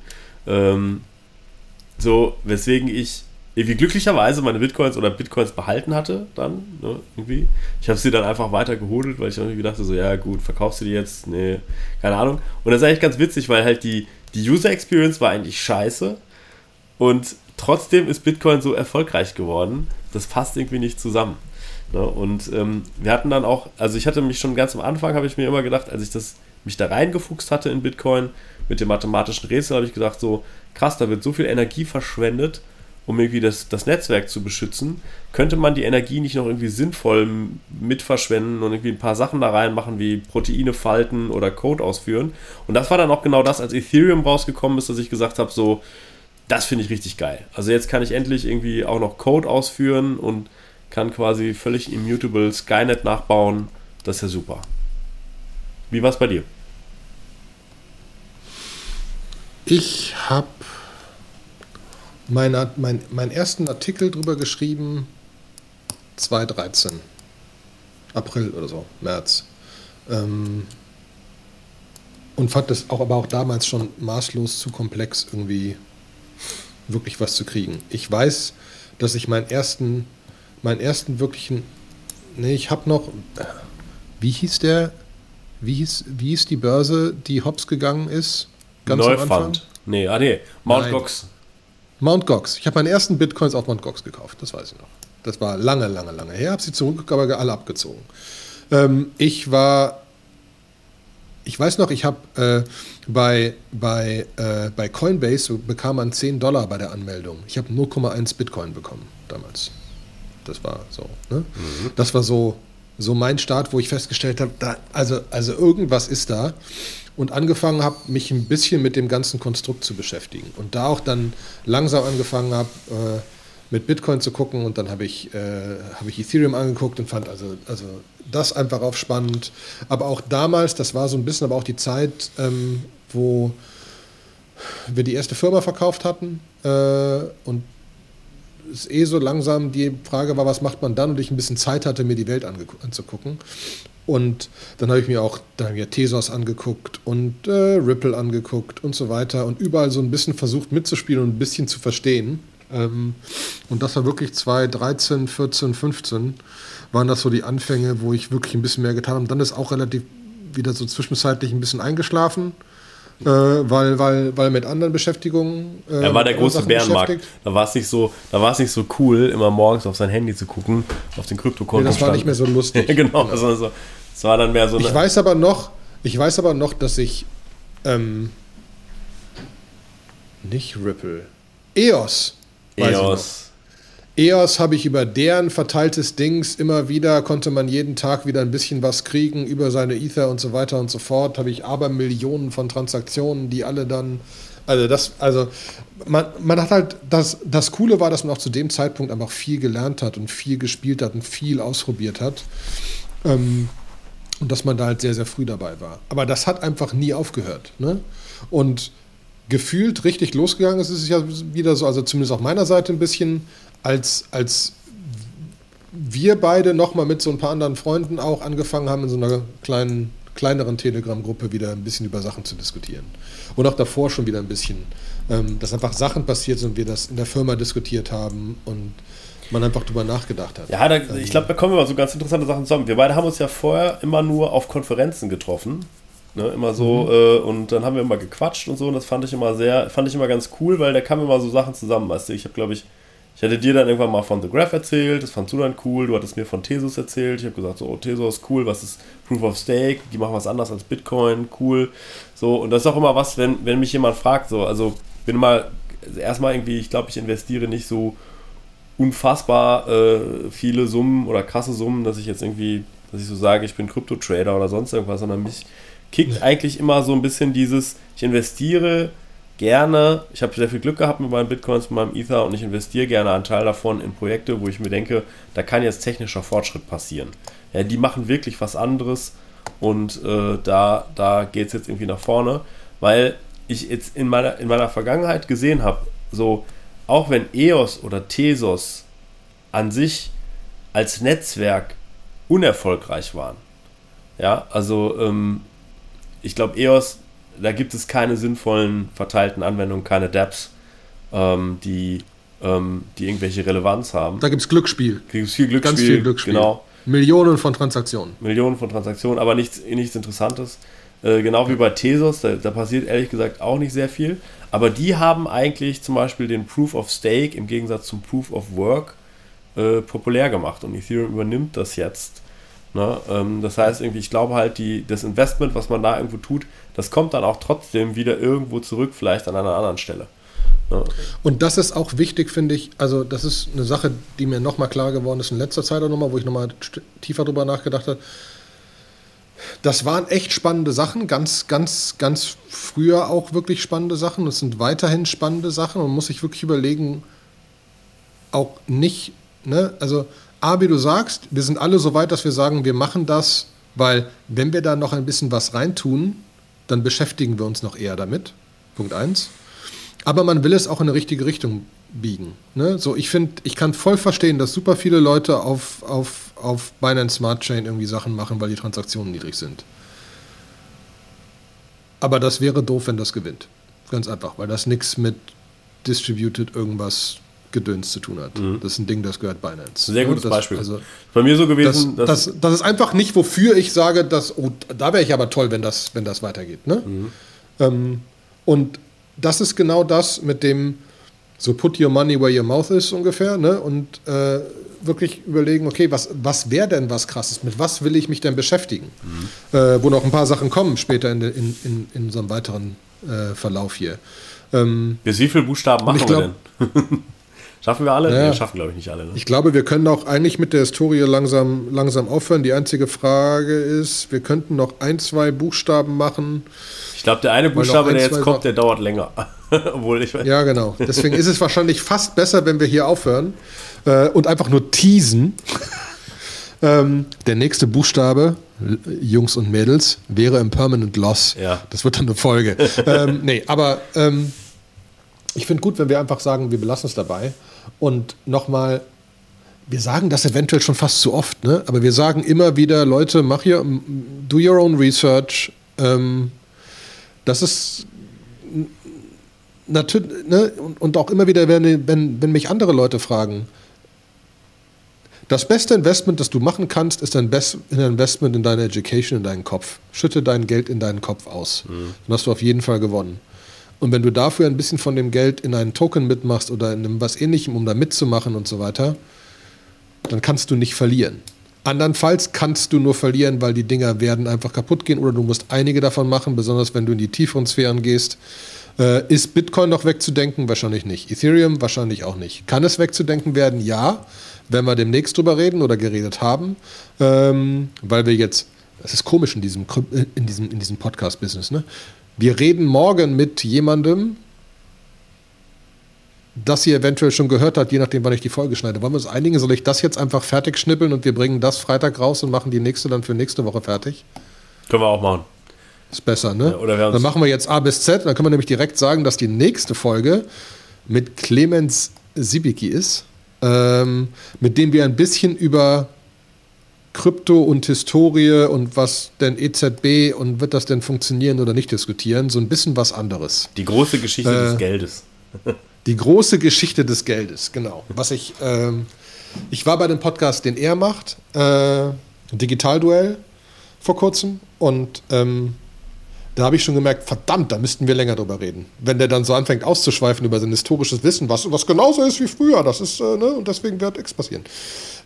Ähm, so, weswegen ich irgendwie glücklicherweise meine Bitcoins oder Bitcoins behalten hatte dann, ne, irgendwie. Ich habe sie dann einfach weiter gehodelt, weil ich irgendwie dachte so, ja gut, verkaufst du die jetzt? Nee, keine Ahnung. Und das ist eigentlich ganz witzig, weil halt die, die User Experience war eigentlich scheiße und trotzdem ist Bitcoin so erfolgreich geworden. Das passt irgendwie nicht zusammen. Ne? Und ähm, wir hatten dann auch, also ich hatte mich schon ganz am Anfang, habe ich mir immer gedacht, als ich das mich da reingefuchst hatte in Bitcoin mit dem mathematischen Rätsel, habe ich gedacht, so krass, da wird so viel Energie verschwendet, um irgendwie das, das Netzwerk zu beschützen. Könnte man die Energie nicht noch irgendwie sinnvoll mitverschwenden und irgendwie ein paar Sachen da reinmachen, wie Proteine falten oder Code ausführen? Und das war dann auch genau das, als Ethereum rausgekommen ist, dass ich gesagt habe, so, das finde ich richtig geil. Also jetzt kann ich endlich irgendwie auch noch Code ausführen und kann quasi völlig immutable Skynet nachbauen. Das ist ja super. Wie war es bei dir? Ich habe meinen mein, mein ersten Artikel drüber geschrieben 2013. April oder so, März. Ähm, und fand es auch aber auch damals schon maßlos zu komplex, irgendwie wirklich was zu kriegen. Ich weiß, dass ich meinen ersten, meinen ersten wirklichen, nee, ich habe noch, wie hieß der, wie hieß, wie hieß die Börse, die hops gegangen ist? Ganz Neufund. Nee, ah nee, Mount Nein. Gox. Mount Gox. Ich habe meine ersten Bitcoins auf Mount Gox gekauft, das weiß ich noch. Das war lange, lange, lange her. Habe sie zurück, aber alle abgezogen. Ähm, ich war, ich weiß noch, ich habe äh, bei, bei, äh, bei Coinbase bekam man 10 Dollar bei der Anmeldung. Ich habe 0,1 Bitcoin bekommen damals. Das war so. Ne? Mhm. Das war so, so mein Start, wo ich festgestellt habe, also, also irgendwas ist da und angefangen habe, mich ein bisschen mit dem ganzen Konstrukt zu beschäftigen. Und da auch dann langsam angefangen habe, äh, mit Bitcoin zu gucken und dann habe ich, äh, hab ich Ethereum angeguckt und fand also, also das einfach auch spannend. Aber auch damals, das war so ein bisschen aber auch die Zeit, ähm, wo wir die erste Firma verkauft hatten äh, und es eh so langsam die Frage war, was macht man dann und ich ein bisschen Zeit hatte, mir die Welt anzugucken. Und dann habe ich mir auch dann mir Tesos angeguckt und äh, Ripple angeguckt und so weiter und überall so ein bisschen versucht mitzuspielen und ein bisschen zu verstehen. Ähm, und das war wirklich 2013, 14, 15 waren das so die Anfänge, wo ich wirklich ein bisschen mehr getan habe. Und dann ist auch relativ wieder so zwischenzeitlich ein bisschen eingeschlafen. Äh, weil, weil, weil mit anderen Beschäftigungen. Äh, er war der große Bärenmarkt. Da war es nicht so, da nicht so cool, immer morgens auf sein Handy zu gucken, auf den Kryptokonto. Nee, das war nicht mehr so lustig. genau, das war so, es war dann mehr so Ich weiß aber noch, ich weiß aber noch, dass ich ähm, nicht Ripple, EOS. EOS. EOS habe ich über deren verteiltes Dings immer wieder, konnte man jeden Tag wieder ein bisschen was kriegen über seine Ether und so weiter und so fort. Habe ich aber Millionen von Transaktionen, die alle dann. Also das, also man, man hat halt, das, das Coole war, dass man auch zu dem Zeitpunkt einfach viel gelernt hat und viel gespielt hat und viel ausprobiert hat. Ähm, und dass man da halt sehr, sehr früh dabei war. Aber das hat einfach nie aufgehört. Ne? Und gefühlt richtig losgegangen ist, ist es ja wieder so, also zumindest auf meiner Seite ein bisschen, als, als wir beide nochmal mit so ein paar anderen Freunden auch angefangen haben, in so einer kleinen, kleineren Telegram-Gruppe wieder ein bisschen über Sachen zu diskutieren. Und auch davor schon wieder ein bisschen, ähm, dass einfach Sachen passiert sind und wir das in der Firma diskutiert haben und man einfach drüber nachgedacht hat. Ja, da, ich glaube, da kommen immer so ganz interessante Sachen zusammen. Wir beide haben uns ja vorher immer nur auf Konferenzen getroffen. Ne, immer so, mhm. äh, und dann haben wir immer gequatscht und so, und das fand ich immer sehr, fand ich immer ganz cool, weil da kamen immer so Sachen zusammen, weißt du. Ich habe, glaube ich, ich hatte dir dann irgendwann mal von The Graph erzählt, das fandst du dann cool, du hattest mir von Tesos erzählt, ich habe gesagt, so, oh, Tesos, cool, was ist Proof of Stake, die machen was anderes als Bitcoin, cool. So, und das ist auch immer was, wenn, wenn mich jemand fragt, so, also bin mal, erstmal irgendwie, ich glaube, ich investiere nicht so unfassbar äh, viele Summen oder krasse Summen, dass ich jetzt irgendwie, dass ich so sage, ich bin Krypto-Trader oder sonst irgendwas, sondern mich kickt eigentlich immer so ein bisschen dieses, ich investiere gerne, ich habe sehr viel Glück gehabt mit meinen Bitcoins, mit meinem Ether und ich investiere gerne einen Teil davon in Projekte, wo ich mir denke, da kann jetzt technischer Fortschritt passieren. Ja, die machen wirklich was anderes und äh, da, da geht es jetzt irgendwie nach vorne, weil ich jetzt in meiner, in meiner Vergangenheit gesehen habe, so auch wenn EOS oder Tesos an sich als Netzwerk unerfolgreich waren, ja, also ähm, ich glaube EOS, da gibt es keine sinnvollen verteilten Anwendungen, keine dApps, ähm, die, ähm, die irgendwelche Relevanz haben. Da gibt es Glücksspiel. Da gibt viel Glücksspiel. Ganz viel Glücksspiel. Genau. Millionen von Transaktionen. Millionen von Transaktionen, aber nichts, nichts Interessantes. Äh, genau wie bei Tesos, da, da, passiert ehrlich gesagt auch nicht sehr viel. Aber die haben eigentlich zum Beispiel den Proof of Stake im Gegensatz zum Proof of Work äh, populär gemacht und Ethereum übernimmt das jetzt. Ne? Ähm, das heißt, irgendwie, ich glaube halt, die, das Investment, was man da irgendwo tut, das kommt dann auch trotzdem wieder irgendwo zurück, vielleicht an einer anderen Stelle. Ne? Und das ist auch wichtig, finde ich. Also, das ist eine Sache, die mir nochmal klar geworden ist in letzter Zeit auch nochmal, wo ich nochmal tiefer drüber nachgedacht habe. Das waren echt spannende Sachen, ganz, ganz, ganz früher auch wirklich spannende Sachen. Das sind weiterhin spannende Sachen. Man muss sich wirklich überlegen, auch nicht, ne, also A, wie du sagst, wir sind alle so weit, dass wir sagen, wir machen das, weil wenn wir da noch ein bisschen was reintun, dann beschäftigen wir uns noch eher damit. Punkt eins. Aber man will es auch in eine richtige Richtung biegen. Ne? So, ich finde, ich kann voll verstehen, dass super viele Leute auf, auf, auf Binance Smart Chain irgendwie Sachen machen, weil die Transaktionen niedrig sind. Aber das wäre doof, wenn das gewinnt. Ganz einfach, weil das nichts mit Distributed irgendwas Gedöns zu tun hat. Mhm. Das ist ein Ding, das gehört Binance. Sehr gutes das, Beispiel. Also, Bei mir so gewesen. Das, das, das, ist einfach nicht, wofür ich sage, dass, oh, da wäre ich aber toll, wenn das, wenn das weitergeht. Ne? Mhm. Ähm, und das ist genau das, mit dem so put your money where your mouth is ungefähr. Ne? Und äh, wirklich überlegen, okay, was, was wäre denn was krasses? Mit was will ich mich denn beschäftigen? Mhm. Äh, wo noch ein paar Sachen kommen später in, in, in, in so einem weiteren äh, Verlauf hier. Ähm, Bis wie viele Buchstaben machen glaub, wir denn? Schaffen wir alle? Ja. Nee, schaffen, glaube ich, nicht alle. Ne? Ich glaube, wir können auch eigentlich mit der Historie langsam, langsam aufhören. Die einzige Frage ist, wir könnten noch ein, zwei Buchstaben machen. Ich glaube, der eine Buchstabe, ein, der jetzt kommt, der dauert länger. Obwohl ich weiß. Ja, genau. Deswegen ist es wahrscheinlich fast besser, wenn wir hier aufhören äh, und einfach nur teasen. ähm, der nächste Buchstabe, Jungs und Mädels, wäre im Permanent Loss. Ja. Das wird dann eine Folge. ähm, nee, aber ähm, ich finde gut, wenn wir einfach sagen, wir belassen es dabei. Und nochmal, wir sagen das eventuell schon fast zu oft, ne? aber wir sagen immer wieder, Leute, mach hier, do your own research. Ähm, das ist natürlich, ne? und, und, auch immer wieder, wenn, wenn, wenn mich andere Leute fragen, das beste Investment, das du machen kannst, ist ein, Best, ein Investment in deine Education, in deinen Kopf. Schütte dein Geld in deinen Kopf aus. Mhm. Dann hast du auf jeden Fall gewonnen. Und wenn du dafür ein bisschen von dem Geld in einen Token mitmachst oder in was ähnlichem, um da mitzumachen und so weiter, dann kannst du nicht verlieren. Andernfalls kannst du nur verlieren, weil die Dinger werden einfach kaputt gehen oder du musst einige davon machen, besonders wenn du in die tieferen Sphären gehst. Äh, ist Bitcoin noch wegzudenken? Wahrscheinlich nicht. Ethereum? Wahrscheinlich auch nicht. Kann es wegzudenken werden? Ja, wenn wir demnächst drüber reden oder geredet haben, ähm, weil wir jetzt, es ist komisch in diesem, in diesem, in diesem Podcast-Business, ne? Wir reden morgen mit jemandem, das ihr eventuell schon gehört habt, je nachdem, wann ich die Folge schneide. Wollen wir uns einigen? Soll ich das jetzt einfach fertig schnippeln und wir bringen das Freitag raus und machen die nächste dann für nächste Woche fertig? Können wir auch machen. Ist besser, ne? Ja, oder dann machen wir jetzt A bis Z. Dann können wir nämlich direkt sagen, dass die nächste Folge mit Clemens Sibicki ist, ähm, mit dem wir ein bisschen über Krypto und Historie und was denn EZB und wird das denn funktionieren oder nicht diskutieren, so ein bisschen was anderes. Die große Geschichte äh, des Geldes. die große Geschichte des Geldes, genau. Was ich, ähm, ich war bei dem Podcast, den er macht, äh, Digitalduell vor kurzem und ähm, da habe ich schon gemerkt, verdammt, da müssten wir länger drüber reden. Wenn der dann so anfängt auszuschweifen über sein historisches Wissen, was, was genauso ist wie früher, das ist, äh, ne, und deswegen wird X passieren.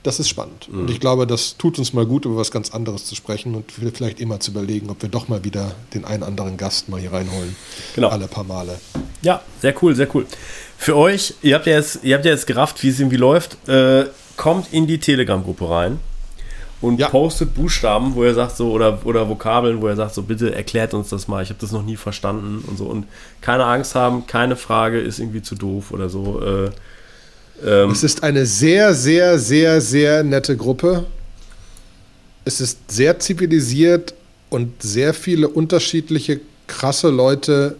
Das ist spannend. Mhm. Und ich glaube, das tut uns mal gut, über was ganz anderes zu sprechen und vielleicht immer zu überlegen, ob wir doch mal wieder den einen anderen Gast mal hier reinholen. Genau. Alle paar Male. Ja, sehr cool, sehr cool. Für euch, ihr habt ja jetzt, ihr habt ja jetzt gerafft, wie es irgendwie läuft. Äh, kommt in die Telegram-Gruppe rein und ja. postet Buchstaben, wo er sagt so, oder, oder Vokabeln, wo er sagt so, bitte erklärt uns das mal, ich habe das noch nie verstanden und so. Und keine Angst haben, keine Frage ist irgendwie zu doof oder so. Äh, ähm, es ist eine sehr, sehr, sehr, sehr nette Gruppe. Es ist sehr zivilisiert und sehr viele unterschiedliche, krasse Leute,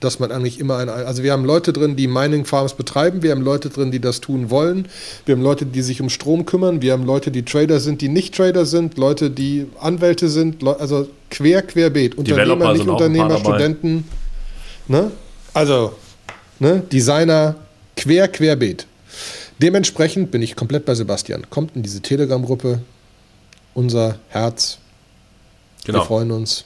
dass man eigentlich immer ein. Also, wir haben Leute drin, die Mining Farms betreiben, wir haben Leute drin, die das tun wollen, wir haben Leute, die sich um Strom kümmern, wir haben Leute, die Trader sind, die nicht Trader sind, Leute, die Anwälte sind, also quer, querbeet. Unternehmer, nicht Unternehmer, Studenten. Ne? Also, ne? Designer, quer, querbeet. Dementsprechend bin ich komplett bei Sebastian. Kommt in diese Telegram-Gruppe. Unser Herz. Genau. Wir freuen uns.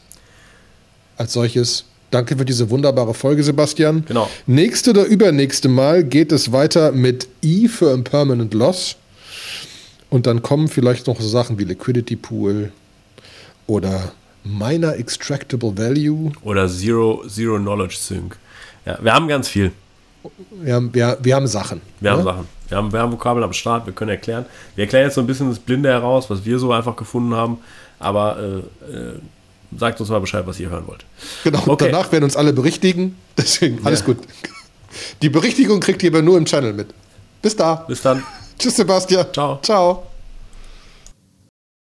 Als solches. Danke für diese wunderbare Folge, Sebastian. Genau. Nächste oder übernächste Mal geht es weiter mit I für Impermanent Loss. Und dann kommen vielleicht noch so Sachen wie Liquidity Pool oder Miner Extractable Value. Oder Zero, Zero Knowledge Sync. Ja, wir haben ganz viel. Wir haben, wir, wir haben Sachen. Wir ne? haben Sachen. Wir haben, wir haben Vokabeln am Start, wir können erklären. Wir erklären jetzt so ein bisschen das Blinde heraus, was wir so einfach gefunden haben. Aber äh, äh, sagt uns mal Bescheid, was ihr hören wollt. Genau, okay. danach werden uns alle berichtigen. Deswegen, alles ja. gut. Die Berichtigung kriegt ihr aber nur im Channel mit. Bis da. Bis dann. Tschüss, Sebastian. Ciao. Ciao.